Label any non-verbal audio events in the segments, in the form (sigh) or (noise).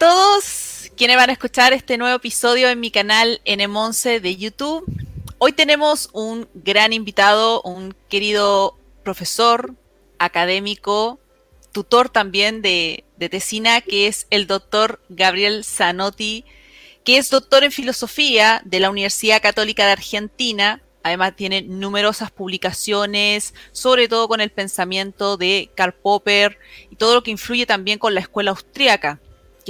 todos quienes van a escuchar este nuevo episodio en mi canal NM11 de YouTube. Hoy tenemos un gran invitado, un querido profesor, académico, tutor también de, de Tesina, que es el doctor Gabriel Zanotti, que es doctor en filosofía de la Universidad Católica de Argentina. Además tiene numerosas publicaciones, sobre todo con el pensamiento de Karl Popper y todo lo que influye también con la escuela austríaca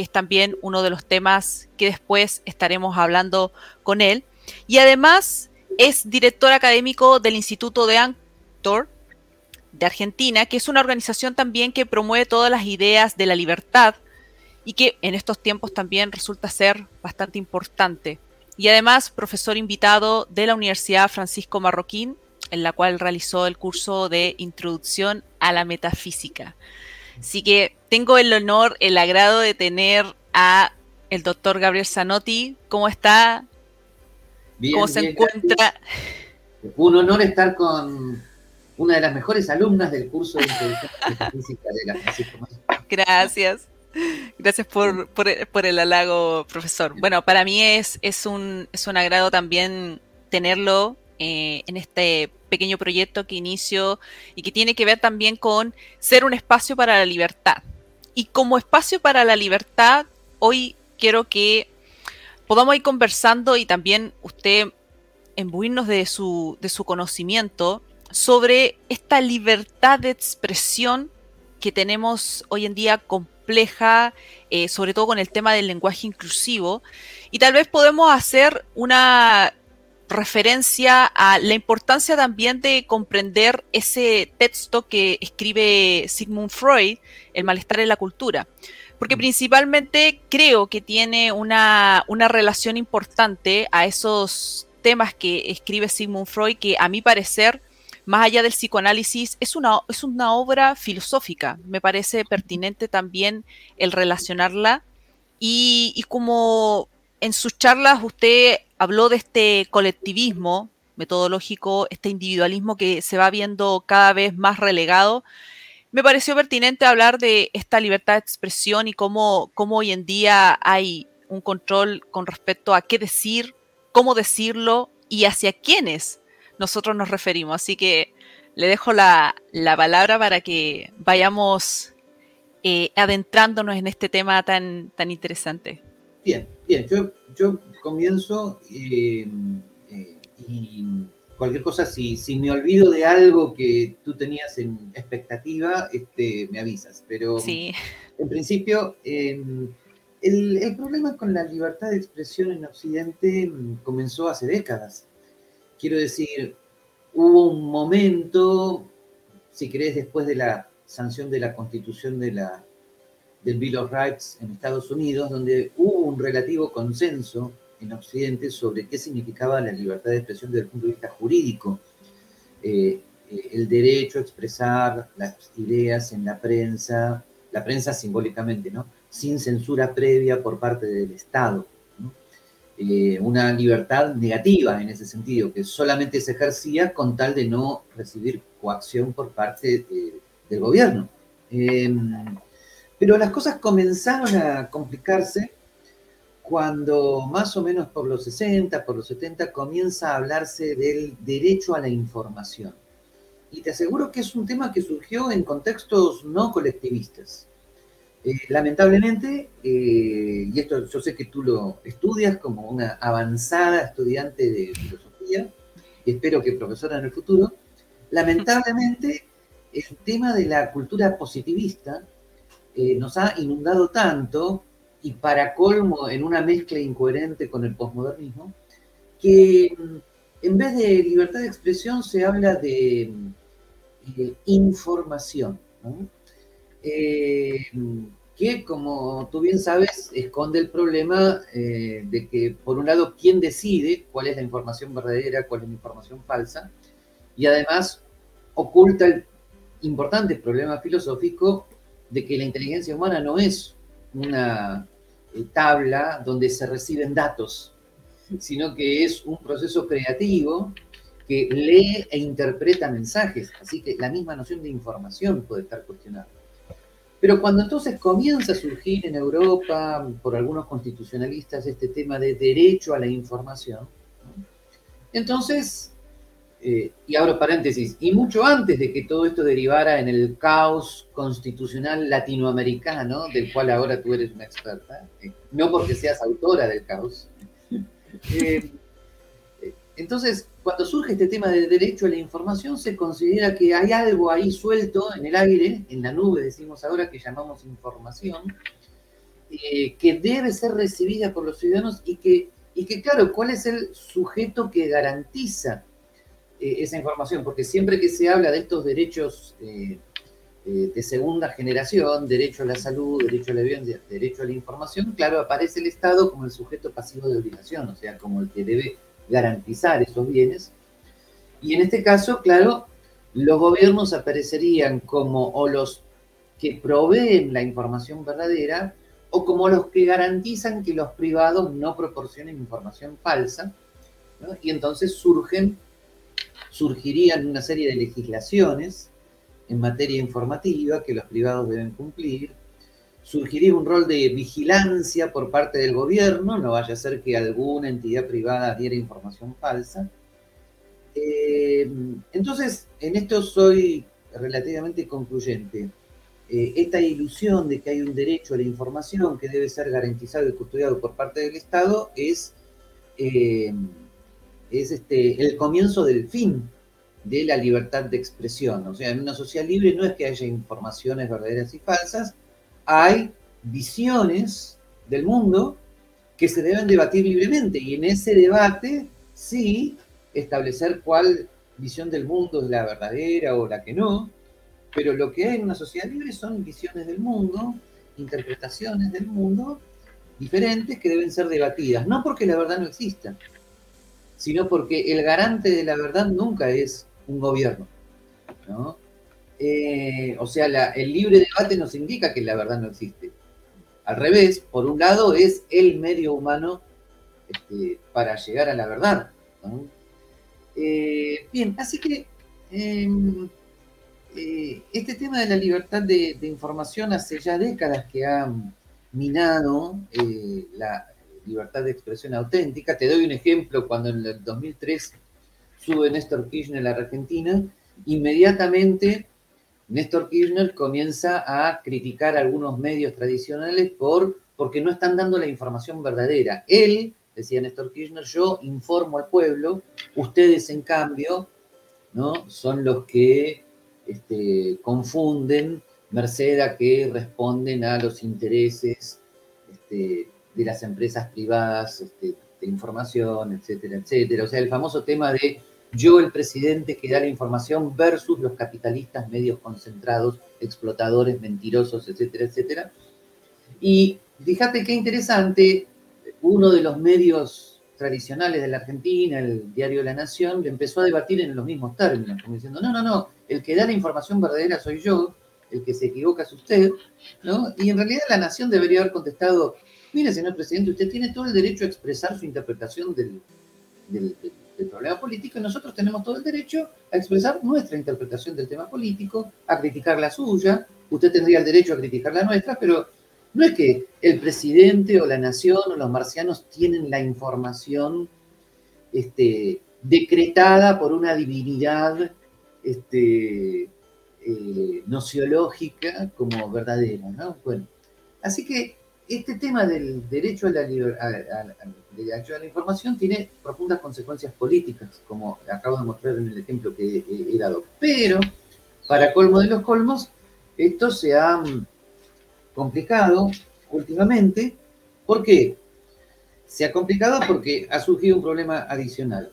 que es también uno de los temas que después estaremos hablando con él. Y además es director académico del Instituto de Antor de Argentina, que es una organización también que promueve todas las ideas de la libertad y que en estos tiempos también resulta ser bastante importante. Y además profesor invitado de la Universidad Francisco Marroquín, en la cual realizó el curso de Introducción a la Metafísica. Así que tengo el honor, el agrado de tener a el doctor Gabriel Zanotti. ¿Cómo está? ¿Cómo se encuentra? Un honor estar con una de las mejores alumnas del curso de Física de la Francisco Gracias. Gracias por, por, el halago, profesor. Bueno, para mí es, es, un, es un agrado también tenerlo eh, en este pequeño proyecto que inicio y que tiene que ver también con ser un espacio para la libertad. Y como espacio para la libertad, hoy quiero que podamos ir conversando y también usted embuirnos de su, de su conocimiento sobre esta libertad de expresión que tenemos hoy en día compleja, eh, sobre todo con el tema del lenguaje inclusivo. Y tal vez podemos hacer una referencia a la importancia también de comprender ese texto que escribe Sigmund Freud, El malestar en la cultura. Porque mm. principalmente creo que tiene una, relación importante a esos temas que escribe Sigmund Freud, que a mi parecer, más allá del psicoanálisis, es una, es una obra filosófica. Me parece pertinente también el relacionarla. Y, y como en sus charlas usted habló de este colectivismo metodológico, este individualismo que se va viendo cada vez más relegado. Me pareció pertinente hablar de esta libertad de expresión y cómo, hoy en día hay un control con respecto a qué decir, cómo decirlo y hacia quiénes nosotros nos referimos. Así que le dejo la, palabra para que vayamos eh, adentrándonos en este tema tan, tan interesante. Bien, bien, yo, yo comienzo eh, eh, y cualquier cosa, si, si me olvido de algo que tú tenías en expectativa, este, me avisas. Pero en principio, em, el, el, problema con la libertad de expresión en Occidente mm, comenzó hace décadas. Quiero decir, hubo un momento, si querés, después de la sanción de la constitución de la, del Bill of Rights en Estados Unidos, donde hubo un relativo consenso en Occidente sobre qué significaba la libertad de expresión desde el punto de vista jurídico. Eh, eh, el derecho a expresar las ideas en la prensa, la prensa simbólicamente, ¿no? Sin censura previa por parte del Estado. Eh, una libertad negativa en ese sentido, que solamente se ejercía con tal de no recibir coacción por parte del gobierno. Em, pero las cosas comenzaron a complicarse cuando más o menos por los 60, por los 70, comienza a hablarse del derecho a la información. Y te aseguro que es un tema que surgió en contextos no colectivistas. Eh, lamentablemente, eh, y esto yo sé que tú lo estudias como una avanzada estudiante de filosofía, espero que profesora en el futuro, lamentablemente el tema de la cultura positivista eh, nos ha inundado tanto y para colmo en una mezcla incoherente con el posmodernismo, que mm, en vez de libertad de expresión se habla de, eh, información, eh, que como tú bien sabes esconde el problema eh, de que por un lado quién decide cuál es la información verdadera, cuál es la información falsa, y además oculta el importante problema filosófico de que la inteligencia humana no es una eh, tabla donde se reciben datos, sino que es un proceso creativo que lee e interpreta mensajes. Así que la misma noción de información puede estar cuestionada. Pero cuando entonces comienza a surgir en Europa, por algunos constitucionalistas, este tema de derecho a la información, entonces, eh, y abro paréntesis, y mucho antes de que todo esto derivara en el caos constitucional latinoamericano, del cual ahora tú eres una experta, eh, no porque seas autora del caos, (laughs) eh, entonces, cuando surge este tema de derecho a la información, se considera que hay algo ahí suelto en el aire, en la nube, decimos ahora, que llamamos información, que debe ser recibida por los ciudadanos y que, y que, claro, ¿cuál es el sujeto que garantiza eh, esa información? Porque siempre que se habla de estos derechos eh, de segunda generación, derecho a la salud, derecho a la derecho a la información, claro, aparece el Estado como el sujeto pasivo de obligación, o sea, como el que debe garantizar esos bienes. Y en este caso, claro, los gobiernos aparecerían como o los que proveen la información verdadera o como los que garantizan que los privados no proporcionen información falsa. Y entonces surgen, surgirían una serie de legislaciones en materia informativa que los privados deben cumplir, surgiría un rol de vigilancia por parte del gobierno, no vaya a ser que alguna entidad privada diera información falsa. Eh, entonces, en esto soy relativamente concluyente. Eh, esta ilusión de que hay un derecho a la información que debe ser garantizado y custodiado por parte del Estado es, eh, es este, el comienzo del fin de la libertad de expresión. O sea, en una sociedad libre no es que haya informaciones verdaderas y falsas, hay visiones del mundo que se deben debatir libremente y en ese debate sí establecer cuál visión del mundo es la verdadera o la que no, pero lo que hay en una sociedad libre son visiones del mundo, interpretaciones del mundo diferentes que deben ser debatidas, no porque la verdad no exista, sino porque el garante de la verdad nunca es un gobierno, ¿no? Eh, o sea, el libre debate nos indica que la verdad no existe. Al revés, por un lado es el medio humano este, para llegar a la verdad. Eh, bien, así que em, eh, este tema de la libertad de, información hace ya décadas que ha minado la libertad de expresión auténtica. Te doy un ejemplo, cuando en el 2003 sube Néstor Kirchner a la Argentina, inmediatamente Néstor Kirchner comienza a criticar algunos medios tradicionales por, porque no están dando la información verdadera. Él, decía Néstor Kirchner, yo informo al pueblo, ustedes en cambio, ¿no? Son los que este, confunden, merced a que responden a los intereses este, de las empresas privadas este, de información, etcétera, etcétera. O sea, el famoso tema de yo el presidente que da la información versus los capitalistas medios concentrados, explotadores, mentirosos, etcétera, etcétera. Y fíjate qué interesante, uno de los medios tradicionales de la Argentina, el diario La Nación, empezó a debatir en los mismos términos, como diciendo, no, no, no, el que da la información verdadera soy yo, el que se equivoca es usted, ¿no? Y en realidad La Nación debería haber contestado, mire, señor presidente, usted tiene todo el derecho a expresar su interpretación del, del el problema político y nosotros tenemos todo el derecho a expresar nuestra interpretación del tema político, a criticar la suya, usted tendría el derecho a criticar la nuestra, pero no es que el presidente o la nación o los marcianos tienen la información este, decretada por una divinidad este, eh, nociológica como verdadera, ¿no? Bueno, así que este tema del derecho a la, a, la información tiene profundas consecuencias políticas, como acabo de mostrar en el ejemplo que he dado. Pero, para colmo de los colmos, esto se ha mm, complicado últimamente. ¿Por qué? Se ha complicado porque ha surgido un problema adicional.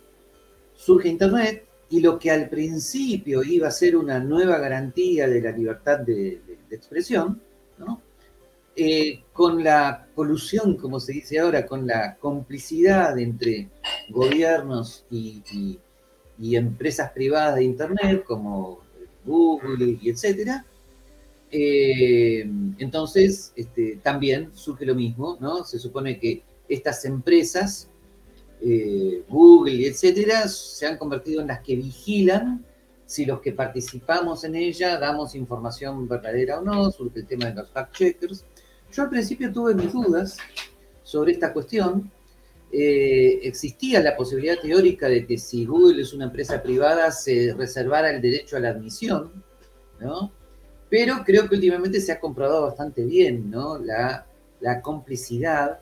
Surge Internet y lo que al principio iba a ser una nueva garantía de la libertad de expresión, ¿no? Eh, con la colusión, como se dice ahora, con la complicidad entre gobiernos y, empresas privadas de Internet, como Google y etcétera, eh, entonces este, también surge lo mismo, ¿no? Se supone que estas empresas, eh, Google y etcétera, se han convertido en las que vigilan si los que participamos en ella damos información verdadera o no, surge el tema de los fact-checkers. Yo al principio tuve mis dudas sobre esta cuestión. Eh, existía la posibilidad teórica de que si Google es una empresa privada se reservara el derecho a la admisión, ¿no? Pero creo que últimamente se ha comprobado bastante bien, ¿no? La, complicidad,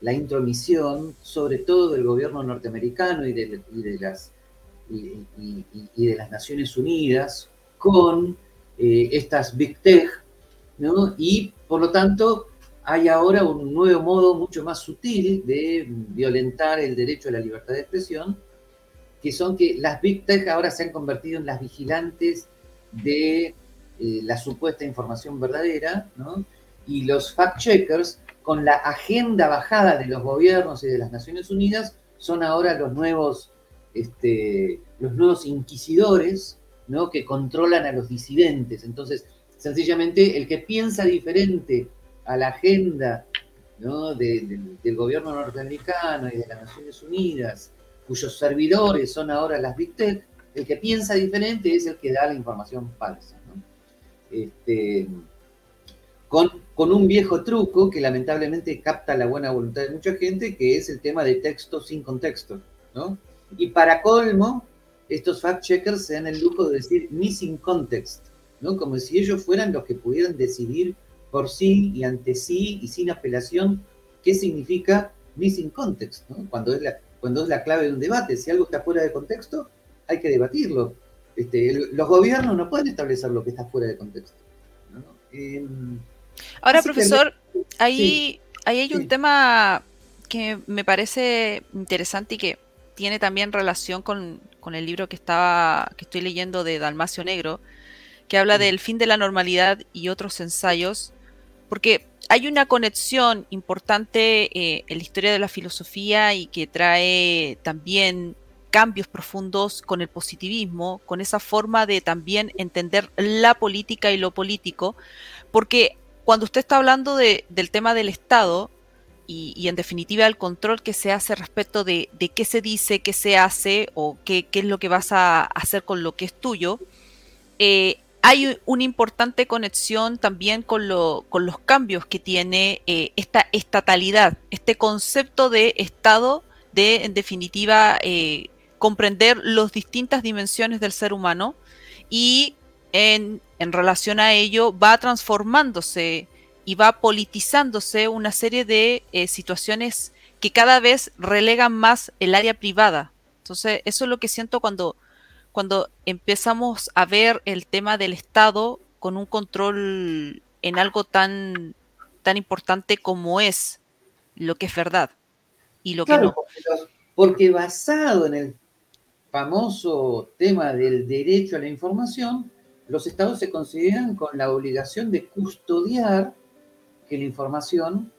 la intromisión, sobre todo del gobierno norteamericano y de, las, y, de las Naciones Unidas con eh, estas Big Tech, ¿no? Y por lo tanto hay ahora un nuevo modo mucho más sutil de violentar el derecho a la libertad de expresión, que son que las Big Tech ahora se han convertido en las vigilantes de eh, la supuesta información verdadera, ¿no? y los fact-checkers, con la agenda bajada de los gobiernos y de las Naciones Unidas, son ahora los nuevos, este, los nuevos inquisidores ¿no? que controlan a los disidentes. Entonces, sencillamente, el que piensa diferente a la agenda del gobierno norteamericano y de las Naciones Unidas, cuyos servidores son ahora las Big Tech, el que piensa diferente es el que da la información falsa. Este, con, un viejo truco que lamentablemente capta la buena voluntad de mucha gente, que es el tema de texto sin contexto. Y para colmo, estos fact-checkers se dan el lujo de decir missing context, ¿no? como si ellos fueran los que pudieran decidir por sí y ante sí y sin apelación qué significa missing context, cuando, es la, cuando es la clave de un debate. Si algo está fuera de contexto, hay que debatirlo. Este, los gobiernos no pueden establecer lo que está fuera de contexto. Em, Ahora, profesor, ahí, ahí hay un tema que me parece interesante y que tiene también relación con, el libro que estaba que estoy leyendo de Dalmacio Negro, que habla del fin de la normalidad y otros ensayos, porque hay una conexión importante eh, en la historia de la filosofía y que trae también cambios profundos con el positivismo, con esa forma de también entender la política y lo político, porque cuando usted está hablando del tema del Estado y, en definitiva el control que se hace respecto de, qué se dice, qué se hace o qué, es lo que vas a hacer con lo que es tuyo, eh, hay una importante conexión también con, lo, con los cambios que tiene eh, esta estatalidad, este concepto de Estado de, en definitiva, eh, comprender las distintas dimensiones del ser humano y en, relación a ello va transformándose y va politizándose una serie de eh, situaciones que cada vez relegan más el área privada. Entonces, eso es lo que siento cuando, cuando empezamos a ver el tema del Estado con un control en algo tan, tan importante como es lo que es verdad y lo que no. porque basado en el famoso tema del derecho a la información, los estados se consideran con la obligación de custodiar que la información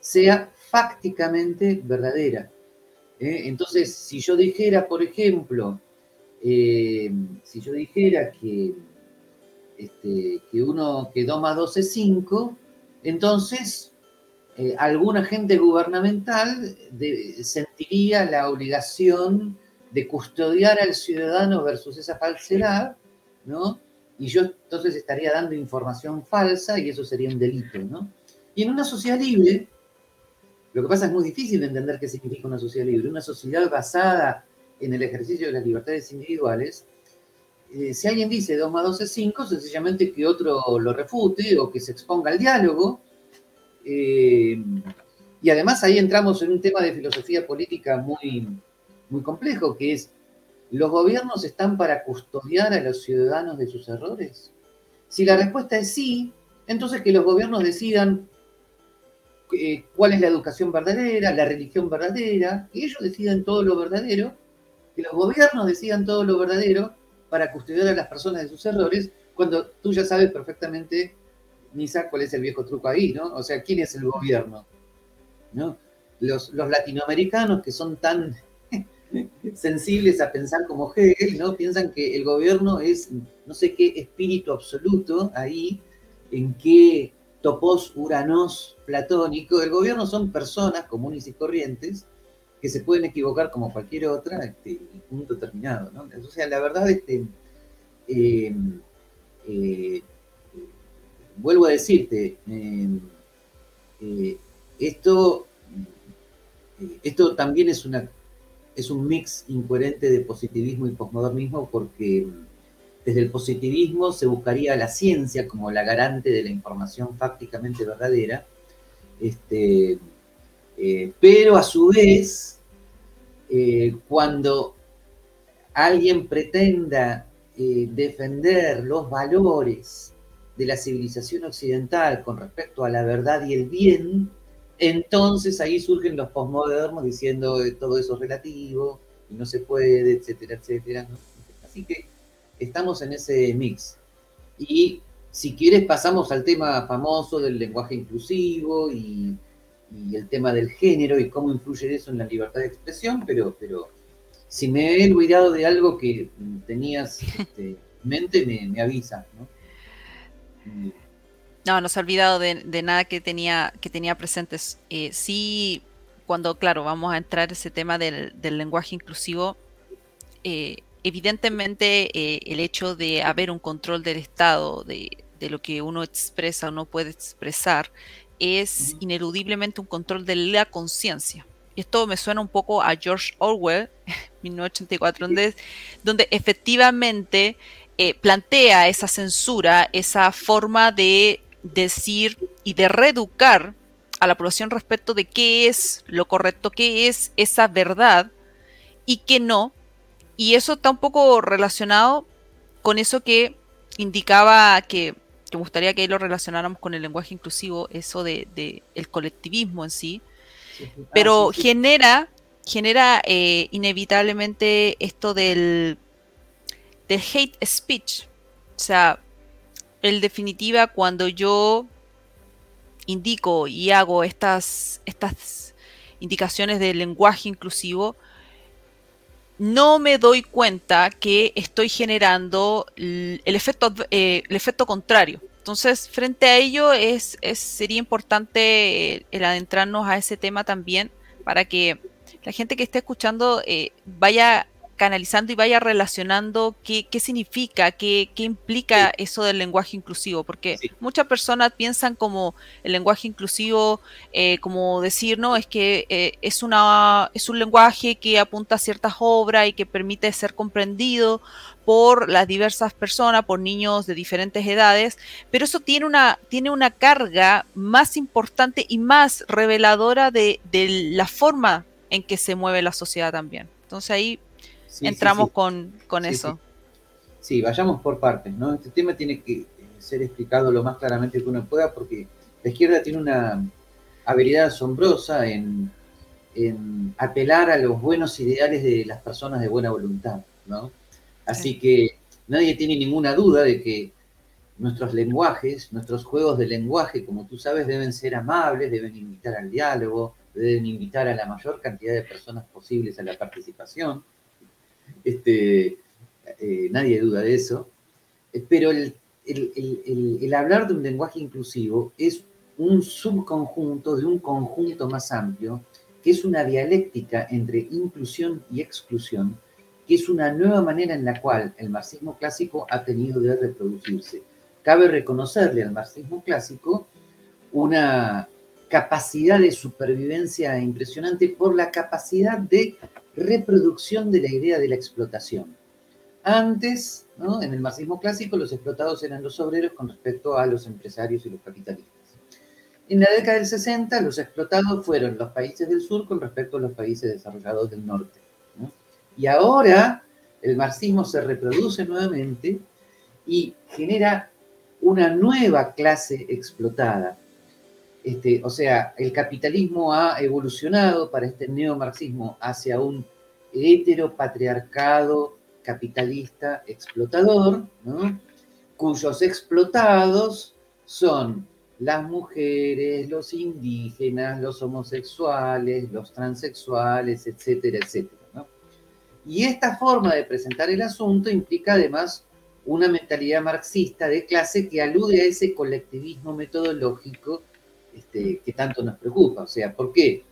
sea fácticamente verdadera. ¿eh? Entonces, si yo dijera, por ejemplo, eh, si yo dijera que, este, uno que 2 más 2 es 5, entonces eh, algún agente gubernamental sentiría la obligación de custodiar al ciudadano versus esa falsedad, ¿no? Y yo entonces estaría dando información falsa y eso sería un delito, ¿no? Y en una sociedad libre, lo que pasa es muy difícil de entender qué significa una sociedad libre. Una sociedad basada en el ejercicio de las libertades individuales, eh, si alguien dice 2 más 2 es 5, sencillamente que otro lo refute o que se exponga al diálogo. Eh, y además ahí entramos en un tema de filosofía política muy, muy complejo, que es, ¿los gobiernos están para custodiar a los ciudadanos de sus errores? Si la respuesta es sí, entonces que los gobiernos decidan eh, cuál es la educación verdadera, la religión verdadera, que ellos decidan todo lo verdadero, que los gobiernos decidan todo lo verdadero para custodiar a las personas de sus errores, cuando tú ya sabes perfectamente, Nisa, cuál es el viejo truco ahí, ¿no? O sea, ¿quién es el gobierno? ¿No? Los, los latinoamericanos que son tan (laughs) sensibles a pensar como Hegel, ¿no? Piensan que el gobierno es no sé qué espíritu absoluto ahí, en qué topos uranos platónico. El gobierno son personas comunes y corrientes que se pueden equivocar como cualquier otra, este, punto terminado, ¿no? O sea, la verdad, este, eh, vuelvo a decirte, esto, esto también es, una, es un mix incoherente de positivismo y posmodernismo porque desde el positivismo se buscaría la ciencia como la garante de la información fácticamente verdadera, este, eh, pero a su vez, eh, cuando alguien pretenda eh, defender los valores de la civilización occidental con respecto a la verdad y el bien, entonces ahí surgen los posmodernos diciendo que todo eso es relativo y no se puede, etcétera, etcétera. Así que estamos en ese mix. Y si quieres pasamos al tema famoso del lenguaje inclusivo y, el tema del género y cómo influye eso en la libertad de expresión, pero, pero si me he olvidado de algo que tenías este, en mente, me, avisa. ¿no? No, no se ha olvidado de, nada que tenía, que tenía presentes. Eh, sí, cuando, claro, vamos a entrar en ese tema del, lenguaje inclusivo, eh, evidentemente eh, el hecho de haber un control del Estado, de, lo que uno expresa o no puede expresar, es ineludiblemente un control de la conciencia. Esto me suena un poco a George Orwell, (laughs) 1984, donde, donde efectivamente eh, plantea esa censura, esa forma de decir y de reeducar a la población respecto de qué es lo correcto, qué es esa verdad y qué no, y eso está un poco relacionado con eso que indicaba que, me gustaría que lo relacionáramos con el lenguaje inclusivo, eso de, el colectivismo en sí. Pero ah, genera, genera eh, inevitablemente esto del, del hate speech. O sea, en definitiva, cuando yo indico y hago estas, estas indicaciones del lenguaje inclusivo, no me doy cuenta que estoy generando el efecto, eh, el efecto contrario. Entonces, frente a ello, es, sería importante el, adentrarnos a ese tema también para que la gente que esté escuchando eh, vaya canalizando y vaya relacionando qué, significa, qué, implica eso del lenguaje inclusivo, porque muchas personas piensan como el lenguaje inclusivo, eh, como decir, no, es que eh, es, una, es un lenguaje que apunta a ciertas obras y que permite ser comprendido por las diversas personas, por niños de diferentes edades, pero eso tiene una, tiene una carga más importante y más reveladora de, de la forma en que se mueve la sociedad también. Entonces ahí entramos con, eso. Sí. vayamos por partes, ¿no? Este tema tiene que ser explicado lo más claramente que uno pueda porque la izquierda tiene una habilidad asombrosa en, apelar a los buenos ideales de las personas de buena voluntad, ¿no? Así que nadie tiene ninguna duda de que nuestros lenguajes, nuestros juegos de lenguaje, como tú sabes, deben ser amables, deben invitar al diálogo, deben invitar a la mayor cantidad de personas posibles a la participación. Este, eh, nadie duda de eso. Eh, pero el, hablar de un lenguaje inclusivo es un subconjunto de un conjunto más amplio, que es una dialéctica entre inclusión y exclusión, que es una nueva manera en la cual el marxismo clásico ha tenido de reproducirse. Cabe reconocerle al marxismo clásico una capacidad de supervivencia impresionante por la capacidad de reproducción de la idea de la explotación. Antes, en el marxismo clásico, los explotados eran los obreros con respecto a los empresarios y los capitalistas. En la década del 60, los explotados fueron los países del sur con respecto a los países desarrollados del norte. Y ahora el marxismo se reproduce nuevamente y genera una nueva clase explotada, este, o sea, el capitalismo ha evolucionado para este neomarxismo hacia un heteropatriarcado capitalista explotador, cuyos explotados son las mujeres, los indígenas, los homosexuales, los transexuales, etcétera, etcétera. Y esta forma de presentar el asunto implica además una mentalidad marxista de clase que alude a ese colectivismo metodológico este, que tanto nos preocupa. O sea, ¿por qué?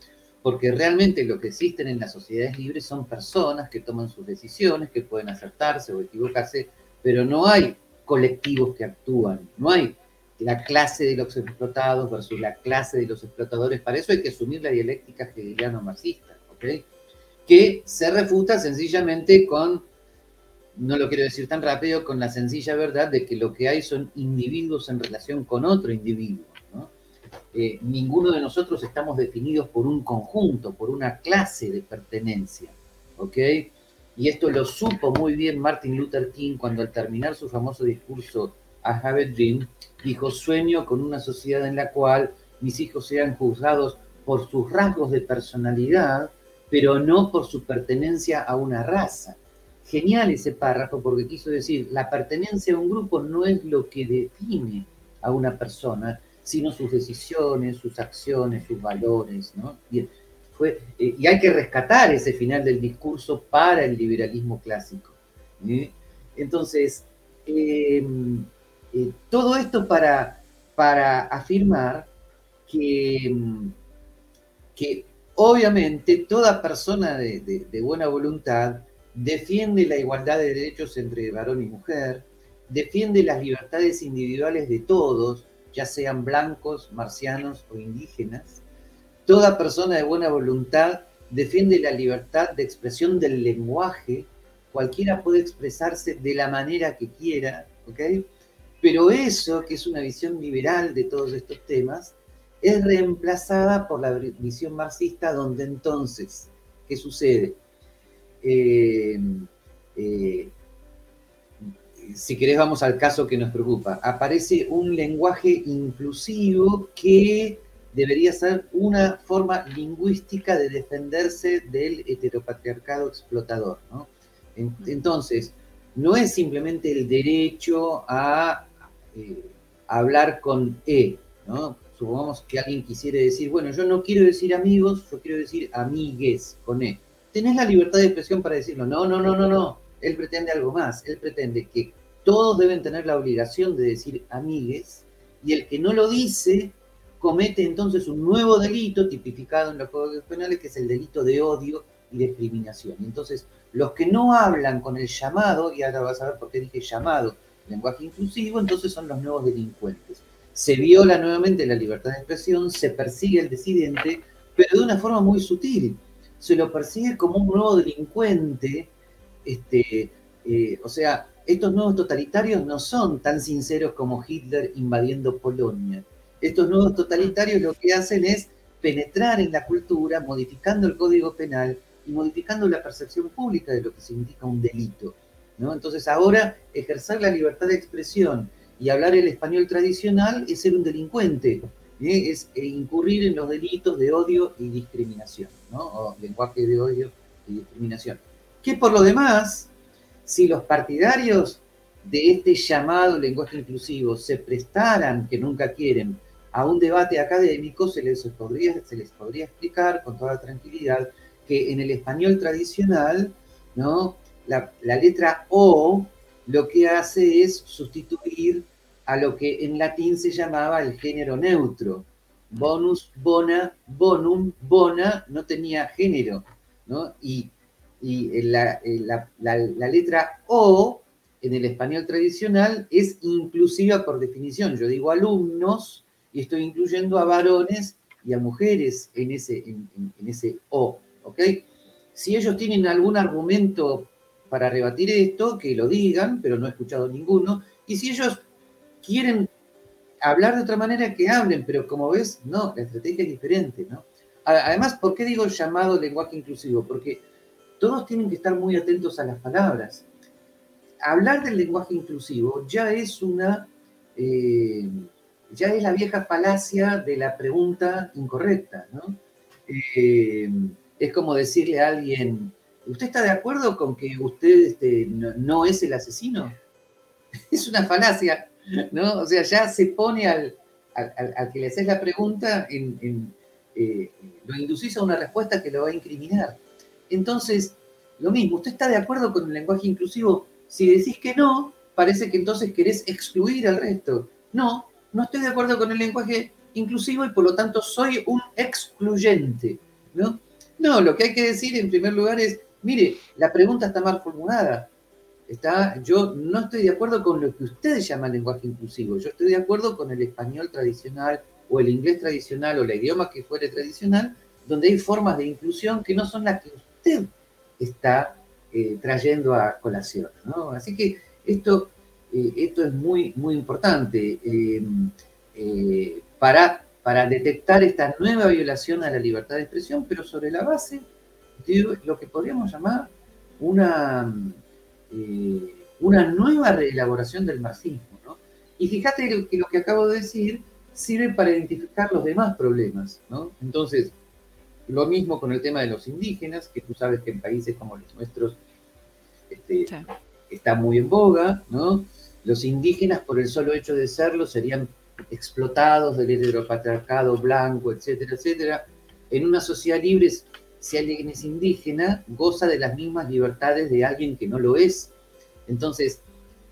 Porque realmente lo que existen en las sociedades libres son personas que toman sus decisiones, que pueden acertarse o equivocarse, pero no hay colectivos que actúan, no hay la clase de los explotados versus la clase de los explotadores. Para eso hay que asumir la dialéctica hegeliano-marxista, ¿ok? Que se refuta sencillamente con, no lo quiero decir tan rápido, con la sencilla verdad de que lo que hay son individuos en relación con otro individuo. Eh, ninguno de nosotros estamos definidos por un conjunto, por una clase de pertenencia, ¿ok? Y esto lo supo muy bien Martin Luther King cuando al terminar su famoso discurso a Have a Dream, dijo, sueño con una sociedad en la cual mis hijos sean juzgados por sus rasgos de personalidad, pero no por su pertenencia a una raza. Genial ese párrafo porque quiso decir, la pertenencia a un grupo no es lo que define a una persona, sino sus decisiones, sus acciones, sus valores. ¿no? fue, eh, y hay que rescatar ese final del discurso para el liberalismo clásico. Entonces, eh, eh, todo esto para, para afirmar que, que obviamente toda persona de, buena voluntad defiende la igualdad de derechos entre varón y mujer, defiende las libertades individuales de todos, ya sean blancos, marcianos o indígenas. Toda persona de buena voluntad defiende la libertad de expresión del lenguaje. Cualquiera puede expresarse de la manera que quiera, ¿ok? Pero eso, que es una visión liberal de todos estos temas, es reemplazada por la visión marxista, donde entonces, ¿qué sucede? Eh, eh, si querés vamos al caso que nos preocupa. Aparece un lenguaje inclusivo que debería ser una forma lingüística de defenderse del heteropatriarcado explotador. Entonces, no es simplemente el derecho a eh, hablar con E, ¿no? Supongamos que alguien quisiera decir, bueno, yo no quiero decir amigos, yo quiero decir amigues con E. Tenés la libertad de expresión para decirlo. No, no, no, no, no. Él pretende algo más. Él pretende que todos deben tener la obligación de decir amigues y el que no lo dice comete entonces un nuevo delito tipificado en los códigos penales que es el delito de odio y discriminación. Entonces, los que no hablan con el llamado, y ahora vas a ver por qué dije llamado, lenguaje inclusivo, entonces son los nuevos delincuentes. Se viola nuevamente la libertad de expresión, se persigue al disidente, pero de una forma muy sutil. Se lo persigue como un nuevo delincuente, este, eh, o sea, estos nuevos totalitarios no son tan sinceros como Hitler invadiendo Polonia. Estos nuevos totalitarios lo que hacen es penetrar en la cultura, modificando el código penal y modificando la percepción pública de lo que significa un delito. Entonces ahora ejercer la libertad de expresión y hablar el español tradicional es ser un delincuente, ¿eh? es eh, incurrir en los delitos de odio y discriminación, ¿no? o lenguaje de odio y discriminación. Que por lo demás, si los partidarios de este llamado lenguaje inclusivo se prestaran, que nunca quieren, a un debate académico, se les podría, se les podría explicar con toda tranquilidad que en el español tradicional, ¿no? la, letra O lo que hace es sustituir a lo que en latín se llamaba el género neutro. Bonus, bona, bonum, bona no tenía género, ¿no? Y, la, la, letra O en el español tradicional es inclusiva por definición. Yo digo alumnos y estoy incluyendo a varones y a mujeres en ese, en ese O, ¿ok? Si ellos tienen algún argumento para rebatir esto, que lo digan, pero no he escuchado ninguno. Y si ellos quieren hablar de otra manera, que hablen, pero como ves, no, la estrategia es diferente, ¿no? Además, ¿por qué digo llamado lenguaje inclusivo? Porque todos tienen que estar muy atentos a las palabras. Hablar del lenguaje inclusivo ya es una, eh, ya es la vieja falacia de la pregunta incorrecta, ¿no? Eh, es como decirle a alguien, ¿Usted está de acuerdo con que usted este, no, es el asesino? (laughs) Es una falacia, ¿no? O sea, ya se pone al, al, que le haces la pregunta, eh, lo inducís a una respuesta que lo va a incriminar. Entonces, lo mismo, ¿usted está de acuerdo con el lenguaje inclusivo? Si decís que no, parece que entonces querés excluir al resto. No, no estoy de acuerdo con el lenguaje inclusivo y por lo tanto soy un excluyente, ¿no? No, lo que hay que decir en primer lugar es, Mire, la pregunta está mal formulada. Está, yo no estoy de acuerdo con lo que ustedes llaman lenguaje inclusivo, yo estoy de acuerdo con el español tradicional o el inglés tradicional o el idioma que fuere tradicional, donde hay formas de inclusión que no son las que está eh, trayendo a colación. Así que esto, eh, esto es muy, muy importante eh, para, para detectar esta nueva violación a la libertad de expresión, pero sobre la base de lo que podríamos llamar una, una nueva reelaboración del marxismo. Y fíjate que lo que acabo de decir sirve para identificar los demás problemas. Entonces, lo mismo con el tema de los indígenas, que tú sabes que en países como los nuestros este, está muy en boga, ¿no? Los indígenas, por el solo hecho de serlo, serían explotados del heteropatriarcado blanco, etcétera, etcétera. En una sociedad libre, si alguien es indígena, goza de las mismas libertades de alguien que no lo es. Entonces,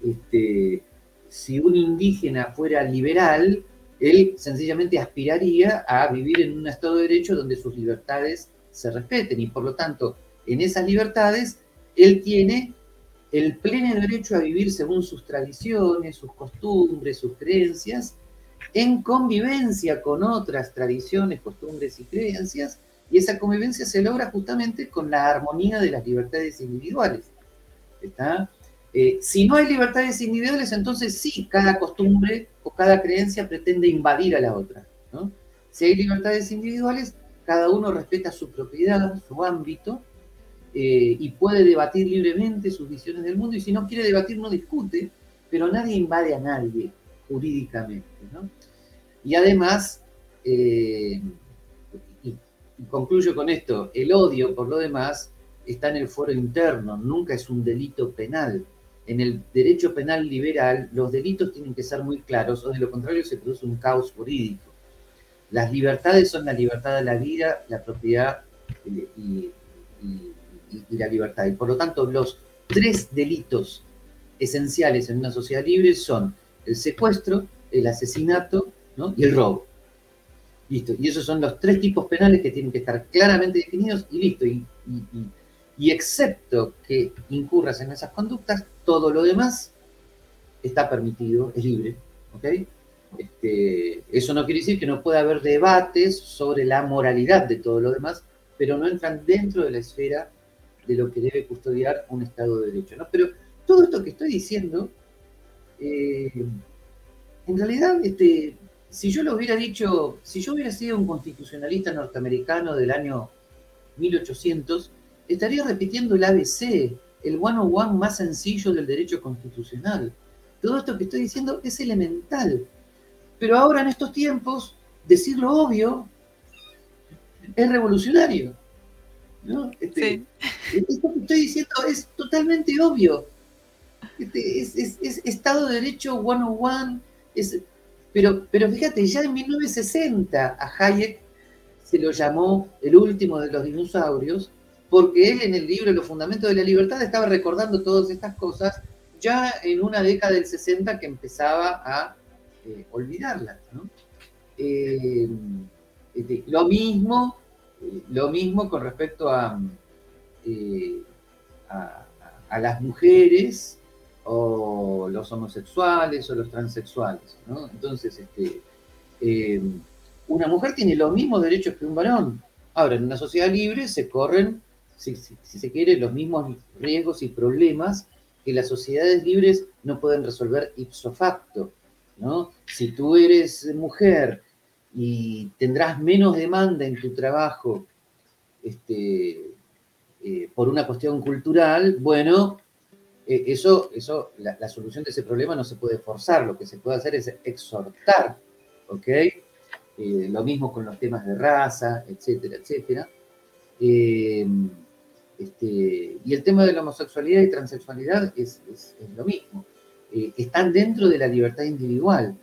este, si un indígena fuera liberal, él sencillamente aspiraría a vivir en un Estado de Derecho donde sus libertades se respeten y por lo tanto en esas libertades él tiene el pleno derecho a vivir según sus tradiciones, sus costumbres, sus creencias, en convivencia con otras tradiciones, costumbres y creencias, y esa convivencia se logra justamente con la armonía de las libertades individuales. ¿Está? Eh, si no hay libertades individuales, entonces sí, cada costumbre o cada creencia pretende invadir a la otra. Si hay libertades individuales, cada uno respeta su propiedad, su ámbito, eh, y puede debatir libremente sus visiones del mundo, y si no quiere debatir, no discute, pero nadie invade a nadie jurídicamente. Y además, eh, concluyo con esto, el odio, por lo demás, está en el foro interno, nunca es un delito penal en el derecho penal liberal los delitos tienen que ser muy claros o de lo contrario se produce un caos jurídico. Las libertades son la libertad de la vida, la propiedad y, la libertad. Y por lo tanto los tres delitos esenciales en una sociedad libre son el secuestro, el asesinato y el robo. Listo. Y esos son los tres tipos penales que tienen que estar claramente definidos y listo. y, y excepto que incurras en esas conductas, todo lo demás está permitido, es libre. Este, eso no quiere decir que no pueda haber debates sobre la moralidad de todo lo demás, pero no entran dentro de la esfera de lo que debe custodiar un Estado de Derecho. Pero todo esto que estoy diciendo, eh, en realidad, este, si yo lo hubiera dicho, si yo hubiera sido un constitucionalista norteamericano del año 1800, estaría repitiendo el ABC, el one-on-one más sencillo del derecho constitucional. Todo esto que estoy diciendo es elemental. Pero ahora en estos tiempos, decir lo obvio es revolucionario. Este, esto que estoy diciendo es totalmente obvio. Este, es, Estado de Derecho one-on-one. pero, pero fíjate, ya en 1960 a Hayek se lo llamó el último de los dinosaurios porque él en el libro Los Fundamentos de la Libertad estaba recordando todas estas cosas ya en una década del 60 que empezaba a eh, olvidarlas. Eh, este, lo, mismo, eh, lo mismo con respecto a, a, las mujeres o los homosexuales o los transexuales. Entonces, este, una mujer tiene los mismos derechos que un varón. Ahora, en una sociedad libre se corren si, se quiere, los mismos riesgos y problemas que las sociedades libres no pueden resolver ipso facto. ¿no? Si tú eres mujer y tendrás menos demanda en tu trabajo este, eh, por una cuestión cultural, bueno, eh, eso, eso la, solución de ese problema no se puede forzar, lo que se puede hacer es exhortar, ¿ok? Eh, lo mismo con los temas de raza, etcétera, etcétera. Este, y el tema de la homosexualidad y transexualidad es, lo mismo. Eh, están dentro de la libertad individual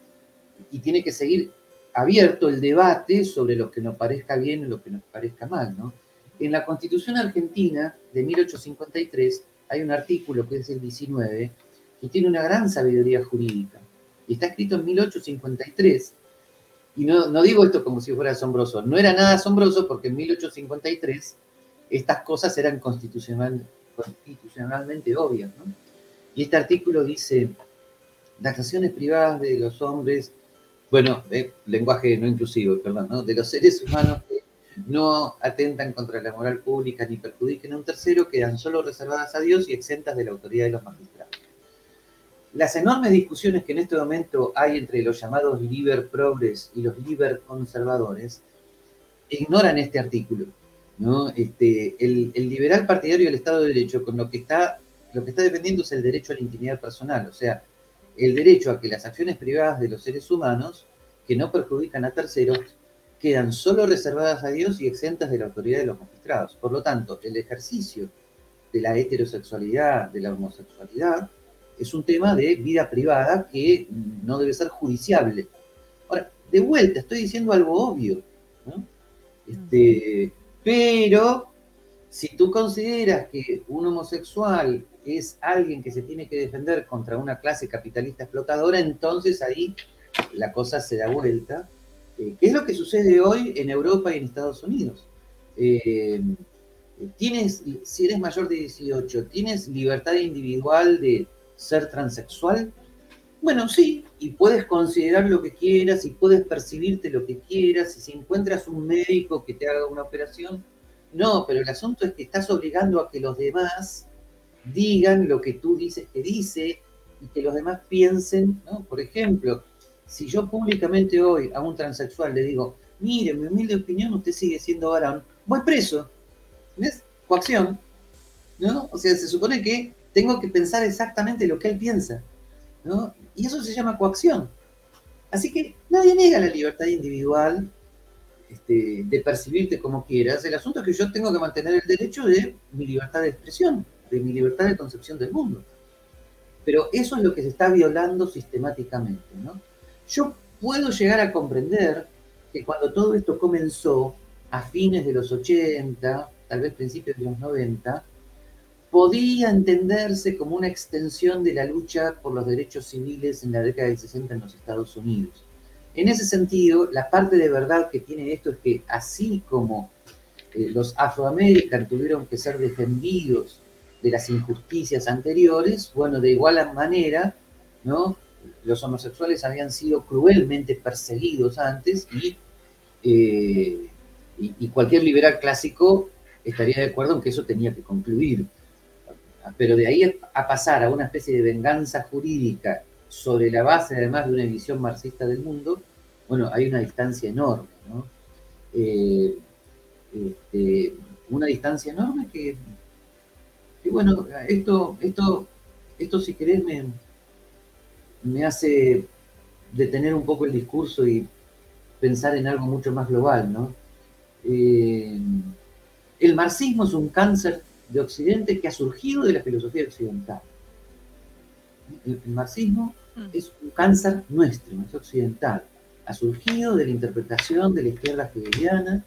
y tiene que seguir abierto el debate sobre lo que nos parezca bien y lo que nos parezca mal. En la Constitución Argentina de 1853 hay un artículo que es el 19 que tiene una gran sabiduría jurídica y está escrito en 1853. Y no, no digo esto como si fuera asombroso, no era nada asombroso porque en 1853 estas cosas eran constitucional, constitucionalmente obvias. Y este artículo dice, las acciones privadas de los hombres, bueno, eh, lenguaje no inclusivo, perdón, ¿no? de los seres humanos que no atentan contra la moral pública ni perjudiquen a un tercero, quedan solo reservadas a Dios y exentas de la autoridad de los magistrados. Las enormes discusiones que en este momento hay entre los llamados liber progres y los liber conservadores ignoran este artículo. ¿No? Este, el, liberal partidario del Estado de Derecho, con lo que está, lo que está defendiendo es el derecho a la intimidad personal, o sea, el derecho a que las acciones privadas de los seres humanos, que no perjudican a terceros, quedan solo reservadas a Dios y exentas de la autoridad de los magistrados. Por lo tanto, el ejercicio de la heterosexualidad, de la homosexualidad, es un tema de vida privada que no debe ser judiciable. Ahora, de vuelta, estoy diciendo algo obvio, ¿no? Este, pero si tú consideras que un homosexual es alguien que se tiene que defender contra una clase capitalista explotadora, entonces ahí la cosa se da vuelta. Eh, ¿Qué es lo que sucede hoy en Europa y en Estados Unidos? Eh, tienes, si eres mayor de 18, ¿tienes libertad individual de ser transexual? Bueno, sí, y puedes considerar lo que quieras y puedes percibirte lo que quieras y si encuentras un médico que te haga una operación, no, pero el asunto es que estás obligando a que los demás digan lo que tú dices que dice y que los demás piensen, ¿no? Por ejemplo, si yo públicamente hoy a un transexual le digo, mire, mi humilde opinión, usted sigue siendo varón, voy preso. ¿Ves? Coacción. ¿No? O sea, se supone que tengo que pensar exactamente lo que él piensa. ¿No? Y eso se llama coacción. Así que nadie niega la libertad individual este, de percibirte como quieras. El asunto es que yo tengo que mantener el derecho de mi libertad de expresión, de mi libertad de concepción del mundo. Pero eso es lo que se está violando sistemáticamente. Yo puedo llegar a comprender que cuando todo esto comenzó, a fines de los 80, tal vez principios de los 90, podía entenderse como una extensión de la lucha por los derechos civiles en la década del 60 en los Estados Unidos. En ese sentido, la parte de verdad que tiene esto es que así como eh, los afroamericanos tuvieron que ser defendidos de las injusticias anteriores, bueno, de igual manera, ¿no? Los homosexuales habían sido cruelmente perseguidos antes y, eh, y cualquier liberal clásico estaría de acuerdo en que eso tenía que concluir pero de ahí a pasar a una especie de venganza jurídica sobre la base además de una visión marxista del mundo, bueno, hay una distancia enorme, ¿no? Eh, este, una distancia enorme que, bueno, esto, esto, esto si querés me, me hace detener un poco el discurso y pensar en algo mucho más global, ¿no? Eh, el marxismo es un cáncer de Occidente que ha surgido de la filosofía occidental. El, marxismo mm. es un cáncer nuestro, es occidental. Ha surgido de la interpretación de la izquierda hegeliana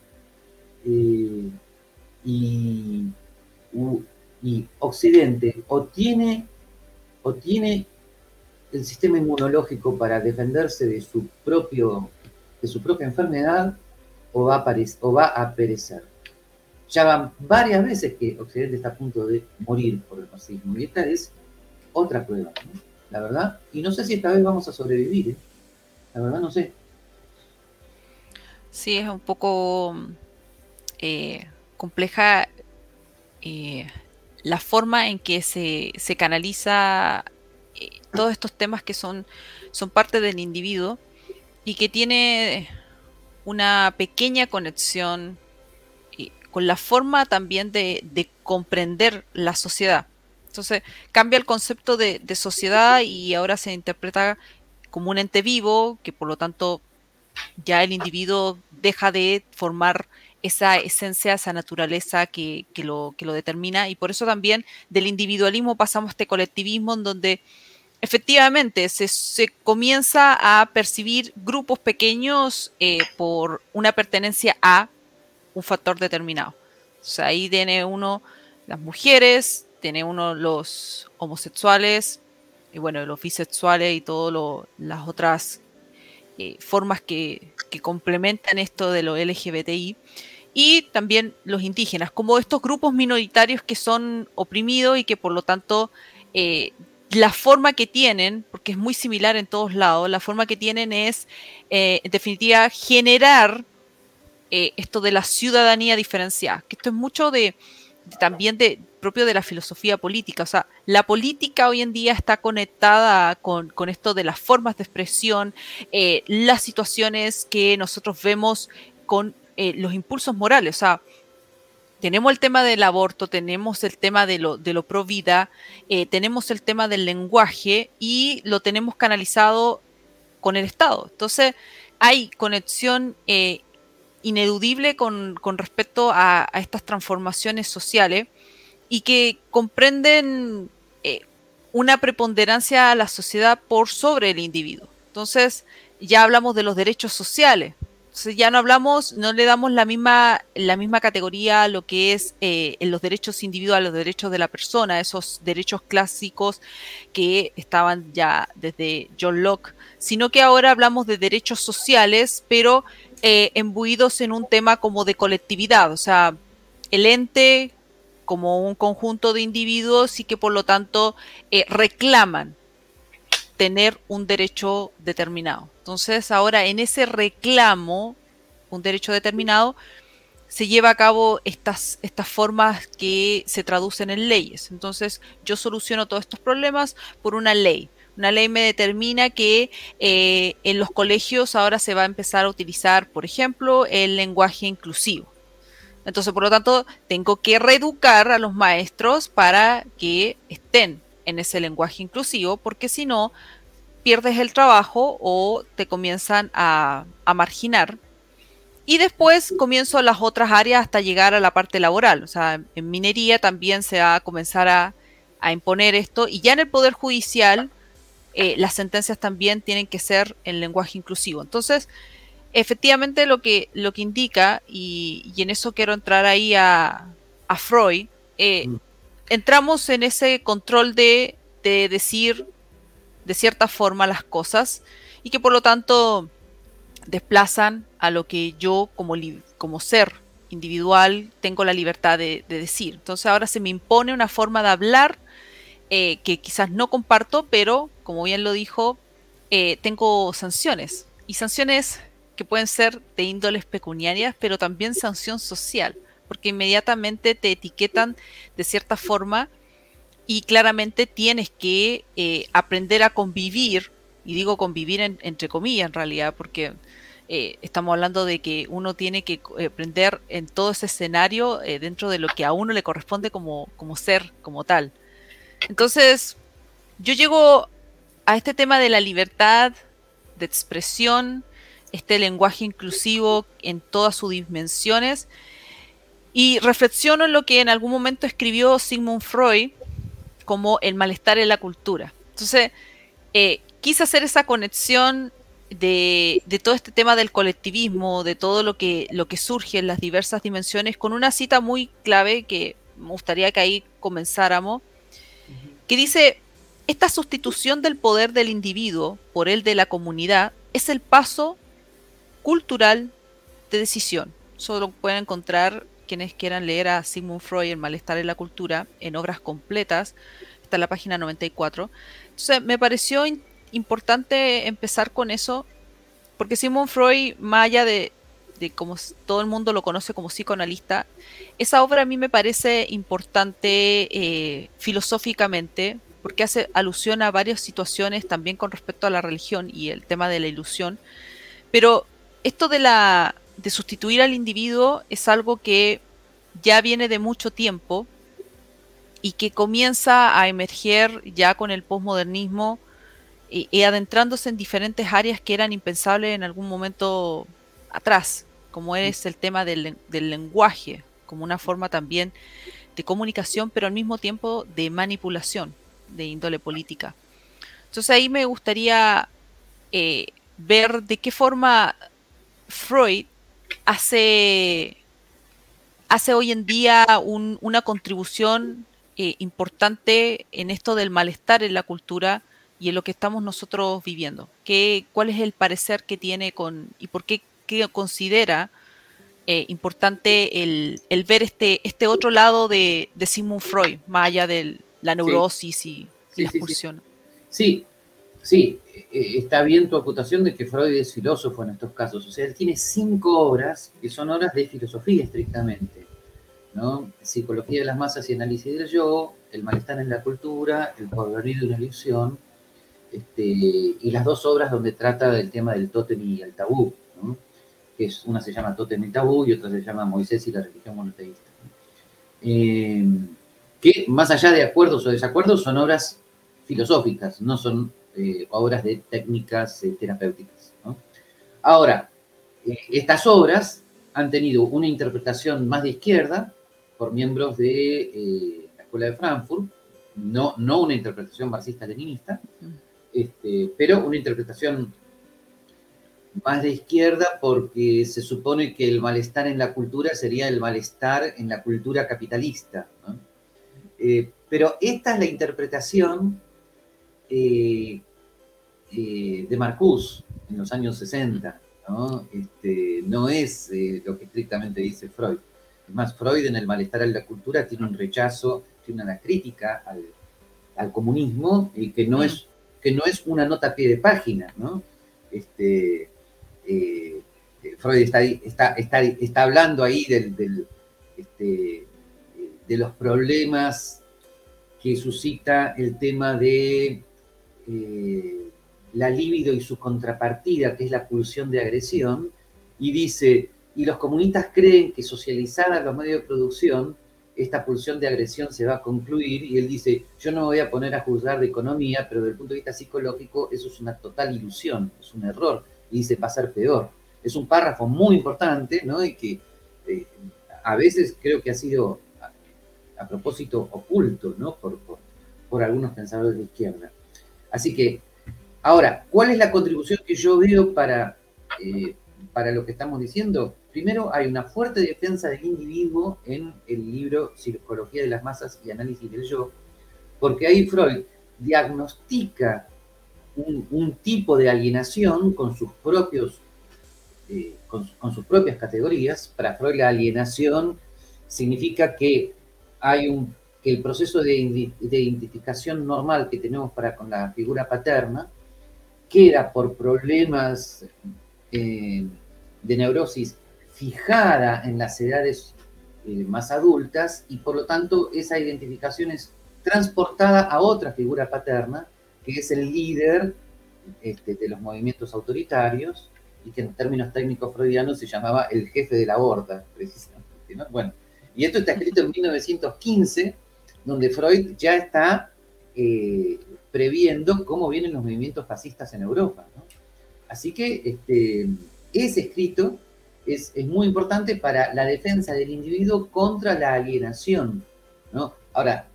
eh, y, Occidente o tiene, o tiene el sistema inmunológico para defenderse de su, propio, de su propia enfermedad o va o va a perecer. Ya van varias veces que Occidente está a punto de morir por el fascismo y esta es otra prueba, la verdad. Y no sé si esta vez vamos a sobrevivir, ¿eh? la verdad no sé. Sí, es un poco eh, compleja eh, la forma en que se, se canaliza todos estos temas que son, son parte del individuo y que tiene una pequeña conexión con la forma también de, comprender la sociedad. Entonces cambia el concepto de, sociedad y ahora se interpreta como un ente vivo, que por lo tanto ya el individuo deja de formar esa esencia, esa naturaleza que, lo, que lo determina y por eso también del individualismo pasamos a este colectivismo en donde efectivamente se, comienza a percibir grupos pequeños eh, por una pertenencia a un factor determinado. O sea, ahí tiene uno las mujeres, tiene uno los homosexuales, y bueno, los bisexuales y todas las otras eh, formas que, complementan esto de lo LGBTI. Y también los indígenas, como estos grupos minoritarios que son oprimidos y que por lo tanto eh, la forma que tienen, porque es muy similar en todos lados, la forma que tienen es, eh, en definitiva, generar eh, esto de la ciudadanía diferenciada, que esto es mucho de, también de propio de la filosofía política, o sea, la política hoy en día está conectada con, esto de las formas de expresión, eh, las situaciones que nosotros vemos con los impulsos morales, o sea, tenemos el tema del aborto, tenemos el tema de lo, de lo pro vida, eh, tenemos el tema del lenguaje y lo tenemos canalizado con el Estado. Entonces, hay conexión eh, ineludible con, respecto a, estas transformaciones sociales y que comprenden eh, una preponderancia a la sociedad por sobre el individuo. Entonces, ya hablamos de los derechos sociales, ya no hablamos, no le damos la misma, la misma categoría a lo que es eh, los derechos individuales, los derechos de la persona, esos derechos clásicos que estaban ya desde John Locke, sino que ahora hablamos de derechos sociales, pero eh, embuidos en un tema como de colectividad, o sea, el ente como un conjunto de individuos y que por lo tanto eh, reclaman tener un derecho determinado. Entonces, ahora en ese reclamo, un derecho determinado, se lleva a cabo estas, estas formas que se traducen en leyes. Entonces, yo soluciono todos estos problemas por una ley. Una ley me determina que eh, en los colegios ahora se va a empezar a utilizar, por ejemplo, el lenguaje inclusivo. Entonces, por lo tanto, tengo que reeducar a los maestros para que estén en ese lenguaje inclusivo, porque si no, pierdes el trabajo o te comienzan a, marginar. Y después comienzo las otras áreas hasta llegar a la parte laboral. O sea, en minería también se va a comenzar a, imponer esto. Y ya en el Poder Judicial, eh, las sentencias también tienen que ser en lenguaje inclusivo. Entonces, efectivamente lo que, lo que indica, y, en eso quiero entrar ahí a, Freud, eh, mm. entramos en ese control de, de decir de cierta forma las cosas y que por lo tanto desplazan a lo que yo como, como ser individual tengo la libertad de, decir. Entonces ahora se me impone una forma de hablar eh, que quizás no comparto, pero como bien lo dijo, eh, tengo sanciones y sanciones que pueden ser de índoles pecuniarias, pero también sanción social, porque inmediatamente te etiquetan de cierta forma y claramente tienes que eh, aprender a convivir, y digo convivir entre comillas en realidad, porque estamos hablando de que uno tiene que aprender en todo ese escenario dentro de lo que a uno le corresponde como, como ser, como tal. Entonces, yo llego a este tema de la libertad de expresión, este lenguaje inclusivo en todas sus dimensiones, y reflexiono en lo que en algún momento escribió Sigmund Freud, como el malestar en la cultura. Entonces, eh, quise hacer esa conexión de, todo este tema del colectivismo, de todo lo que, lo que surge en las diversas dimensiones, con una cita muy clave que me gustaría que ahí comenzáramos, que dice, esta sustitución del poder del individuo por el de la comunidad es el paso cultural de decisión. Solo pueden encontrar quienes quieran leer a Sigmund Freud, El malestar en la cultura, en obras completas, está en la página 94. Entonces, me pareció importante empezar con eso, porque Sigmund Freud, más allá de, como todo el mundo lo conoce como psicoanalista, esa obra a mí me parece importante eh, filosóficamente, porque hace alusión a varias situaciones también con respecto a la religión y el tema de la ilusión. Pero esto de la de sustituir al individuo es algo que ya viene de mucho tiempo y que comienza a emerger ya con el posmodernismo y, adentrándose en diferentes áreas que eran impensables en algún momento atrás, como es el tema del, del lenguaje, como una forma también de comunicación, pero al mismo tiempo de manipulación de índole política. Entonces ahí me gustaría eh, ver de qué forma Freud hace, hace hoy en día una contribución eh, importante en esto del malestar en la cultura y en lo que estamos nosotros viviendo. ¿Qué, ¿Cuál es el parecer que tiene con y por qué, considera eh, importante el, ver este, este otro lado de, Sigmund Freud, más allá de la neurosis y, sí, las pulsiona. Sí, sí, eh, está bien tu acotación de que Freud es filósofo en estos casos. O sea, él tiene cinco obras que son obras de filosofía estrictamente. ¿no? Psicología de las masas y análisis del yo, El malestar en la cultura, El porvenir de una ilusión, este, y las dos obras donde trata del tema del tótem y el tabú, que es, una se llama Tótem y Tabú y otra se llama Moisés y la religión monoteísta. Eh, que más allá de acuerdos o desacuerdos son obras filosóficas, no son eh, obras de técnicas eh, terapéuticas. Ahora, estas obras han tenido una interpretación más de izquierda por miembros de la Escuela de Frankfurt, no, no una interpretación marxista-leninista, este, pero una interpretación más de izquierda porque se supone que el malestar en la cultura sería el malestar en la cultura capitalista. Eh, pero esta es la interpretación eh, eh, de Marcuse en los años 60, ¿no? Este, no es lo que estrictamente dice Freud. Es más, Freud en el malestar en la cultura tiene un rechazo, tiene una crítica al, al comunismo y que no, mm. es, que no es una nota a pie de página, ¿no? Este, eh, Freud está, está, está, está, hablando ahí del, este, de los problemas que suscita el tema de eh, la libido y su contrapartida, que es la pulsión de agresión, y dice, y los comunistas creen que socializada los medios de producción, esta pulsión de agresión se va a concluir, y él dice, yo no me voy a poner a juzgar de economía, pero desde el punto de vista psicológico eso es una total ilusión, es un error y dice va a ser peor. Es un párrafo muy importante, ¿no? Y que eh, a veces creo que ha sido a, propósito oculto, ¿no? Por, por, algunos pensadores de izquierda. Así que, ahora, ¿cuál es la contribución que yo veo para, eh, para lo que estamos diciendo? Primero, hay una fuerte defensa del individuo en el libro Psicología de las Masas y Análisis del Yo, porque ahí Freud diagnostica un, tipo de alienación con sus propios, eh, con, sus propias categorías. Para Freud la alienación significa que hay un que el proceso de, identificación normal que tenemos para con la figura paterna queda por problemas eh, de neurosis fijada en las edades eh, más adultas y por lo tanto esa identificación es transportada a otra figura paterna que es el líder este, de los movimientos autoritarios y que en términos técnicos freudianos se llamaba el jefe de la horda, precisamente. Bueno, y esto está escrito en 1915, donde Freud ya está eh, previendo cómo vienen los movimientos fascistas en Europa. Así que este, ese escrito es, es, muy importante para la defensa del individuo contra la alienación. ¿no? Ahora,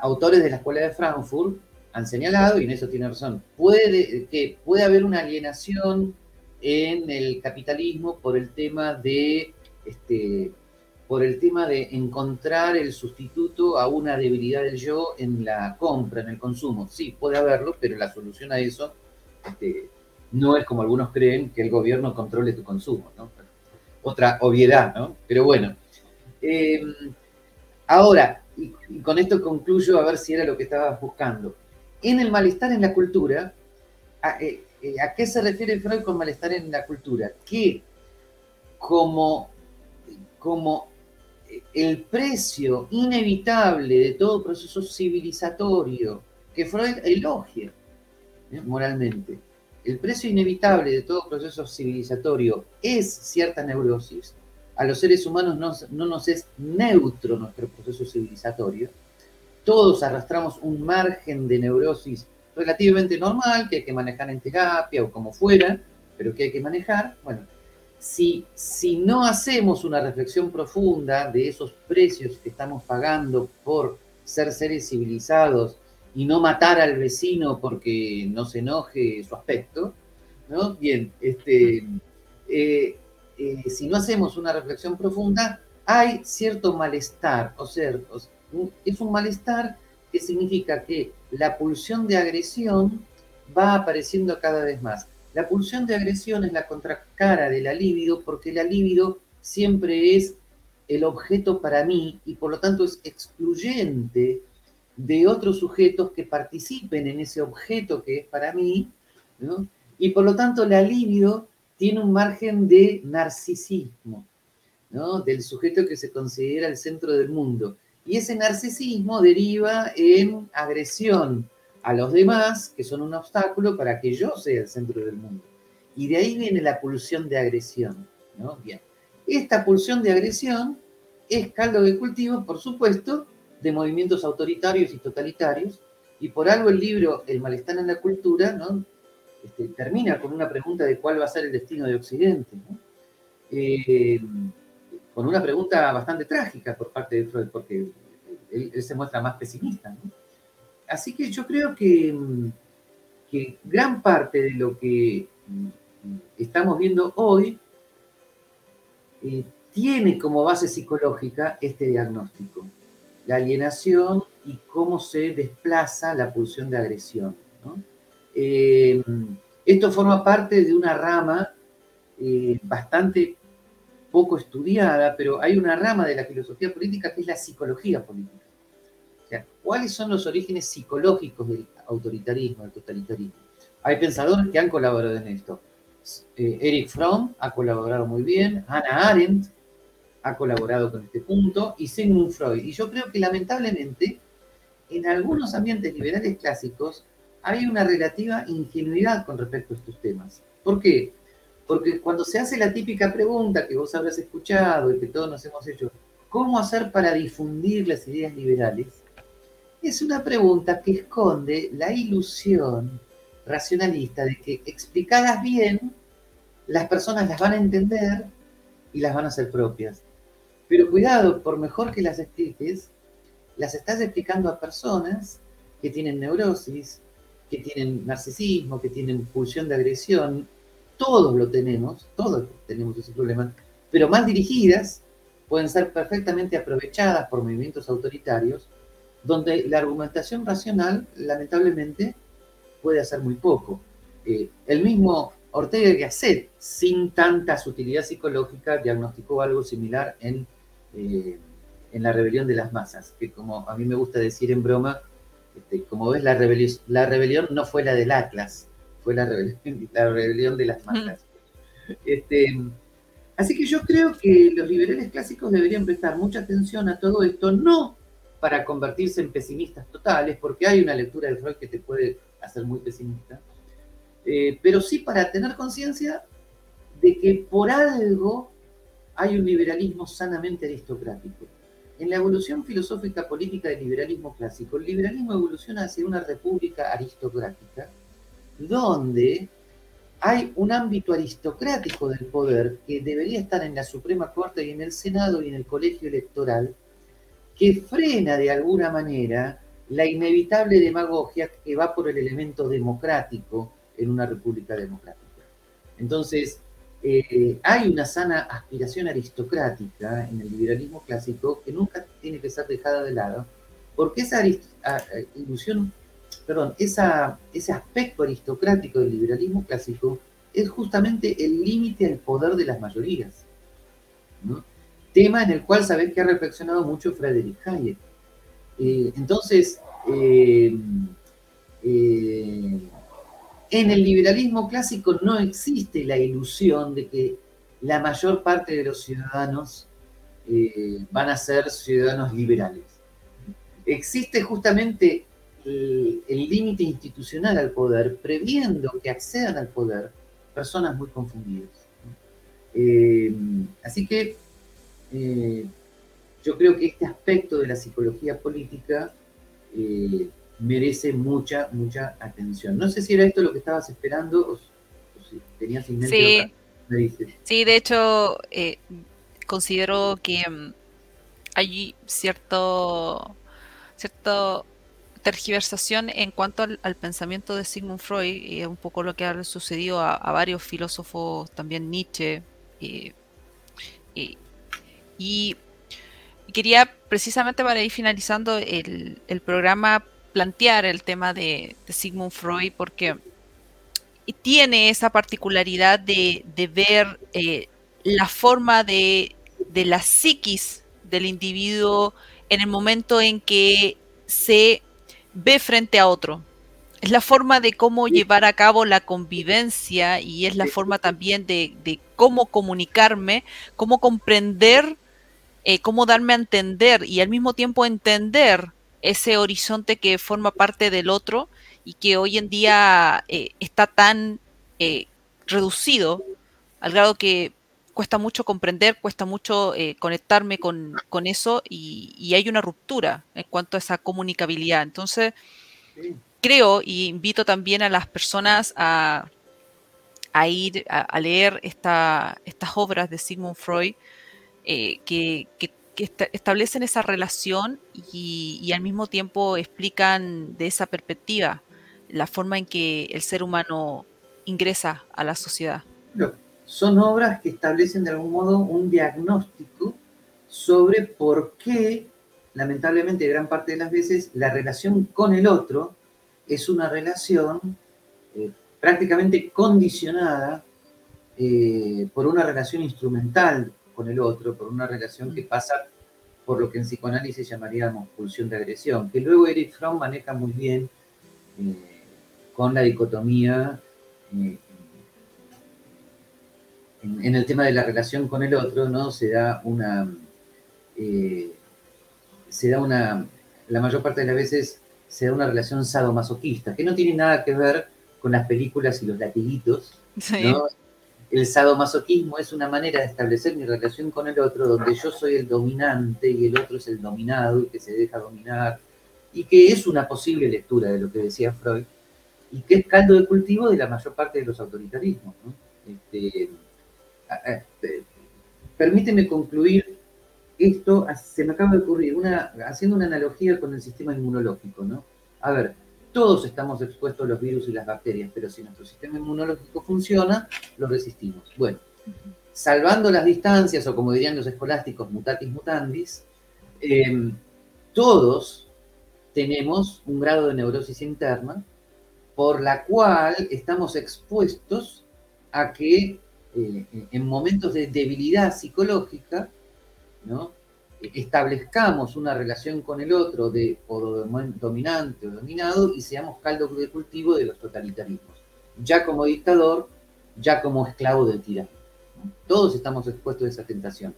autores de la Escuela de Frankfurt han señalado, y en eso tiene razón, puede, que puede haber una alienación en el capitalismo por el tema de este, por el tema de encontrar el sustituto a una debilidad del yo en la compra, en el consumo. Sí, puede haberlo, pero la solución a eso este, no es como algunos creen que el gobierno controle tu consumo. Otra obviedad, ¿no? Pero bueno. Em, ahora, y, con esto concluyo a ver si era lo que estabas buscando en el malestar en la cultura, eh, eh, ¿a, qué se refiere Freud con malestar en la cultura? Que como, como el precio inevitable de todo proceso civilizatorio que Freud elogia ¿eh? moralmente, el precio inevitable de todo proceso civilizatorio es cierta neurosis. A los seres humanos no, no nos es neutro nuestro proceso civilizatorio, todos arrastramos un margen de neurosis relativamente normal que hay que manejar en terapia o como fuera, pero que hay que manejar. Bueno, si, si no hacemos una reflexión profunda de esos precios que estamos pagando por ser seres civilizados y no matar al vecino porque no se enoje su aspecto, ¿no? Bien, este, eh, eh, si no hacemos una reflexión profunda, hay cierto malestar, o sea, es un malestar que significa que la pulsión de agresión va apareciendo cada vez más. La pulsión de agresión es la contracara de la libido porque la libido siempre es el objeto para mí y por lo tanto es excluyente de otros sujetos que participen en ese objeto que es para mí, ¿no? y por lo tanto la libido tiene un margen de narcisismo, ¿no? del sujeto que se considera el centro del mundo. Y ese narcisismo deriva en agresión a los demás, que son un obstáculo para que yo sea el centro del mundo. Y de ahí viene la pulsión de agresión. ¿no? Bien. Esta pulsión de agresión es caldo de cultivo, por supuesto, de movimientos autoritarios y totalitarios, y por algo el libro El malestar en la cultura ¿no? Este, termina con una pregunta de cuál va a ser el destino de Occidente, eh, con una pregunta bastante trágica por parte de Freud, porque él, se muestra más pesimista. Así que yo creo que, que gran parte de lo que estamos viendo hoy eh, tiene como base psicológica este diagnóstico, la alienación y cómo se desplaza la pulsión de agresión. Eh, esto forma parte de una rama eh, bastante poco estudiada, pero hay una rama de la filosofía política que es la psicología política. ¿cuáles son los orígenes psicológicos del autoritarismo, del totalitarismo? Hay pensadores que han colaborado en esto. Eric Fromm ha colaborado muy bien, Hannah Arendt ha colaborado con este punto, y Sigmund Freud. Y yo creo que lamentablemente en algunos ambientes liberales clásicos hay una relativa ingenuidad con respecto a estos temas. ¿Por qué? Porque cuando se hace la típica pregunta que vos habrás escuchado y que todos nos hemos hecho, ¿cómo hacer para difundir las ideas liberales? Es una pregunta que esconde la ilusión racionalista de que explicadas bien, las personas las van a entender y las van a hacer propias. Pero cuidado, por mejor que las expliques, las estás explicando a personas que tienen neurosis, que tienen narcisismo, que tienen pulsión de agresión. Todos lo tenemos, todos tenemos ese problema, pero mal dirigidas pueden ser perfectamente aprovechadas por movimientos autoritarios, donde la argumentación racional, lamentablemente, puede hacer muy poco. Eh, el mismo Ortega y Gasset, sin tanta sutilidad psicológica, diagnosticó algo similar en eh, en la rebelión de las masas, que como a mí me gusta decir en broma, este, como ves, la la rebelión no fue la del Atlas, fue la rebelión, la rebelión de las masas. Este, así que yo creo que los liberales clásicos deberían prestar mucha atención a todo esto, no para convertirse en pesimistas totales, porque hay una lectura del Freud que te puede hacer muy pesimista, eh, pero sí para tener conciencia de que por algo hay un liberalismo sanamente aristocrático. En la evolución filosófica política del liberalismo clásico, el liberalismo evoluciona hacia una república aristocrática, donde hay un ámbito aristocrático del poder que debería estar en la Suprema Corte y en el Senado y en el colegio electoral, que frena de alguna manera la inevitable demagogia que va por el elemento democrático en una república democrática. Entonces, eh, hay una sana aspiración aristocrática en el liberalismo clásico que nunca tiene que ser dejada de lado, porque esa ilusión, perdón, ese aspecto aristocrático del liberalismo clásico es justamente el límite al poder de las mayorías. Tema en el cual sabés que ha reflexionado mucho Frederick Hayek. Eh, entonces, eh, en el liberalismo clásico no existe la ilusión de que la mayor parte de los ciudadanos eh, van a ser ciudadanos liberales. Existe justamente el límite institucional al poder, previendo que accedan al poder personas muy confundidas. Eh, así que eh, yo creo que este aspecto de la psicología política merece mucha, mucha atención. No sé si era esto lo que estabas esperando o, si tenías en sí. Sí, de hecho, eh, considero que mm, hay cierto, cierto tergiversación en cuanto al, pensamiento de Sigmund Freud, y es un poco lo que ha sucedido a, varios filósofos, también Nietzsche, y, quería precisamente para ir finalizando el, programa plantear el tema de, Sigmund Freud porque tiene esa particularidad de, ver eh, la forma de, la psiquis del individuo en el momento en que se ve frente a otro. Es la forma de cómo llevar a cabo la convivencia y es la forma también de, cómo comunicarme, cómo comprender, eh, cómo darme a entender y al mismo tiempo entender ese horizonte que forma parte del otro y que hoy en día eh, está tan eh, reducido al grado que cuesta mucho comprender, cuesta mucho eh, conectarme con, eso y, hay una ruptura en cuanto a esa comunicabilidad. Entonces, creo y invito también a las personas a, ir a, leer estas obras de Sigmund Freud que, establecen esa relación y, al mismo tiempo explican de esa perspectiva la forma en que el ser humano ingresa a la sociedad. Son obras que establecen de algún modo un diagnóstico sobre por qué, lamentablemente, gran parte de las veces, la relación con el otro es una relación eh, prácticamente condicionada eh, por una relación instrumental con el otro, por una relación que pasa por lo que en psicoanálisis llamaríamos pulsión de agresión, que luego Eric Fromm maneja muy bien eh, con la dicotomía en, el tema de la relación con el otro, ¿no? Se da una, eh, se da una, la mayor parte de las veces se da una relación sadomasoquista, que no tiene nada que ver con las películas y los latiguitos, El sadomasoquismo es una manera de establecer mi relación con el otro, donde yo soy el dominante y el otro es el dominado y que se deja dominar, y que es una posible lectura de lo que decía Freud, y que es caldo de cultivo de la mayor parte de los autoritarismos. Este, permíteme concluir esto, se me acaba de ocurrir, una, haciendo una analogía con el sistema inmunológico. ¿no? A ver, todos estamos expuestos a los virus y las bacterias, pero si nuestro sistema inmunológico funciona, lo resistimos. Bueno, salvando las distancias, o como dirían los escolásticos, mutatis mutandis, em, todos tenemos un grado de neurosis interna por la cual estamos expuestos a que eh, en momentos de debilidad psicológica, ¿no? establezcamos una relación con el otro de o dominante o dominado y seamos caldo de cultivo de los totalitarismos, ya como dictador, ya como esclavo del tirano. Todos estamos expuestos a esa tentación.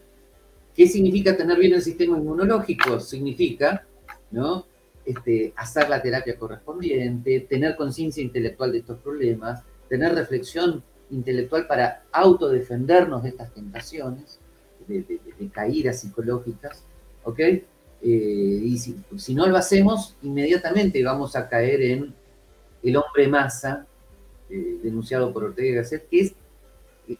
¿Qué significa tener bien el sistema inmunológico? Significa ¿no? Este, hacer la terapia correspondiente, tener conciencia intelectual de estos problemas, tener reflexión intelectual para autodefendernos de estas tentaciones, de, caídas psicológicas, ¿ok? Eh, y si, no lo hacemos, inmediatamente vamos a caer en el hombre masa, eh, denunciado por Ortega y Gasset, que es,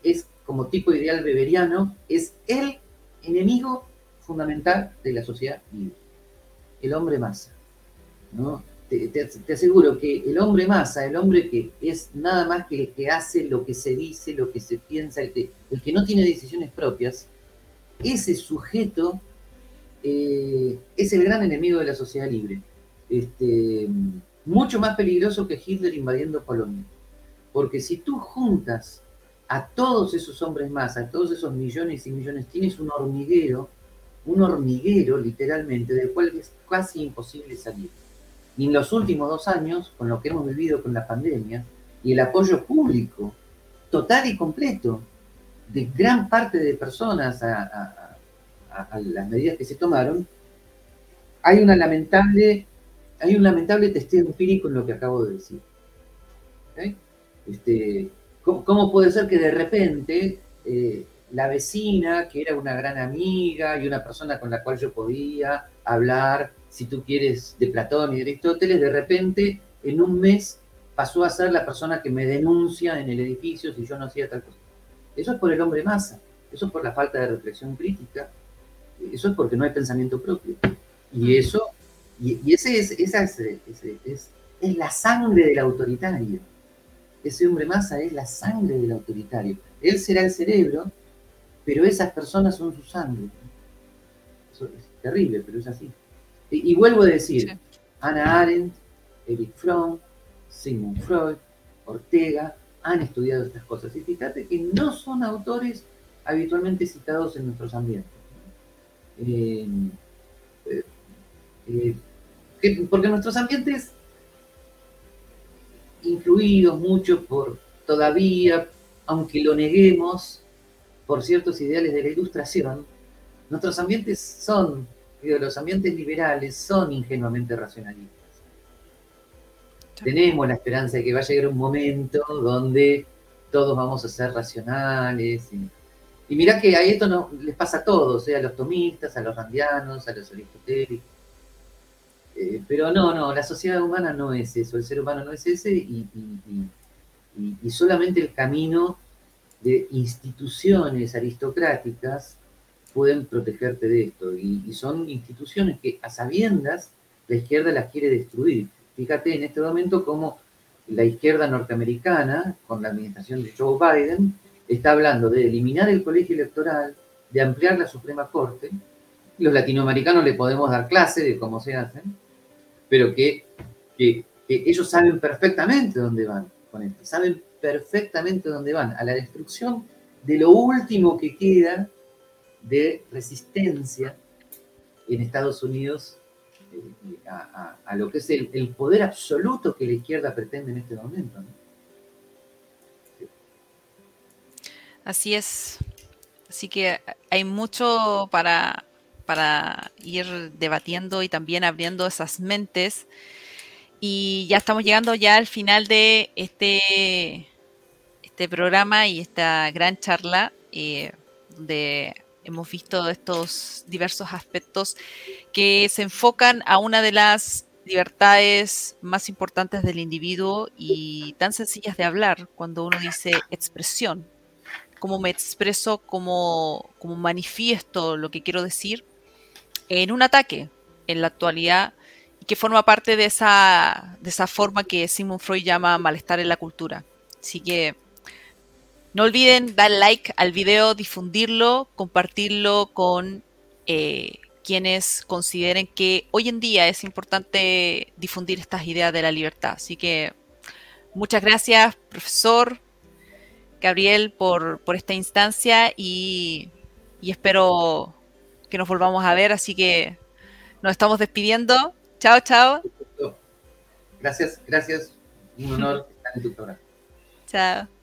es como tipo ideal beberiano, es el enemigo fundamental de la sociedad libre, el hombre masa. ¿no? Te, aseguro que el hombre masa, el hombre que es nada más que el que hace lo que se dice, lo que se piensa, el que, el que no tiene decisiones propias, ese sujeto eh, es el gran enemigo de la sociedad libre. Este, mucho más peligroso que Hitler invadiendo Polonia. Porque si tú juntas a todos esos hombres más, a todos esos millones y millones, tienes un hormiguero, un hormiguero literalmente, del cual es casi imposible salir. Y en los últimos dos años, con lo que hemos vivido con la pandemia y el apoyo público total y completo de gran parte de personas a, las medidas que se tomaron, hay una lamentable, hay un lamentable testeo empírico en lo que acabo de decir. Este, ¿cómo, puede ser que de repente eh, la vecina, que era una gran amiga y una persona con la cual yo podía hablar si tú quieres, de Platón y de Aristóteles, de repente en un mes pasó a ser la persona que me denuncia en el edificio si yo no hacía tal cosa. Eso es por el hombre masa, eso es por la falta de reflexión crítica, eso es porque no hay pensamiento propio. Y mm. eso, y, ese es, esa es, es, es, la sangre del autoritario. Ese hombre masa es la sangre del autoritario. Él será el cerebro, pero esas personas son su sangre. Eso es terrible, pero es así. Y, vuelvo a decir, Ana Arendt, Eric Fromm, Sigmund Freud, Ortega, han estudiado estas cosas. Y fíjate que no son autores habitualmente citados en nuestros ambientes. Eh, eh, eh, porque nuestros ambientes, influidos mucho por todavía, aunque lo neguemos, por ciertos ideales de la ilustración, nuestros ambientes son, los ambientes liberales son ingenuamente racionalistas. Tenemos la esperanza de que va a llegar un momento donde todos vamos a ser racionales. Y, mirá que a esto no, les pasa a todos, ¿eh? a los tomistas, a los randianos, a los aristotélicos. Eh, pero no, no, la sociedad humana no es eso, el ser humano no es ese y, y solamente el camino de instituciones aristocráticas pueden protegerte de esto. Y, son instituciones que a sabiendas la izquierda las quiere destruir. Fíjate en este momento cómo la izquierda norteamericana, con la administración de Joe Biden, está hablando de eliminar el colegio electoral, de ampliar la Suprema Corte. Los latinoamericanos le podemos dar clase de cómo se hacen, pero que, ellos saben perfectamente dónde van con esto, saben perfectamente dónde van, a la destrucción de lo último que queda de resistencia en Estados Unidos eh, a, lo que es el, poder absoluto que la izquierda pretende en este momento. Así es. Así que hay mucho para, para ir debatiendo y también abriendo esas mentes. Y ya estamos llegando ya al final de este, este programa y esta gran charla, eh, donde hemos visto estos diversos aspectos que se enfocan a una de las libertades más importantes del individuo y tan sencillas de hablar cuando uno dice expresión. Cómo me expreso, cómo, cómo manifiesto lo que quiero decir en un ataque en la actualidad y que forma parte de esa, de esa forma que Sigmund Freud llama malestar en la cultura. Así que no olviden dar like al video, difundirlo, compartirlo con eh, quienes consideren que hoy en día es importante difundir estas ideas de la libertad. Así que muchas gracias, profesor Gabriel, por, esta instancia y, y espero que nos volvamos a ver. Así que nos estamos despidiendo. Chao, chao. Gracias, gracias. Un honor estar en tu programa. Chao.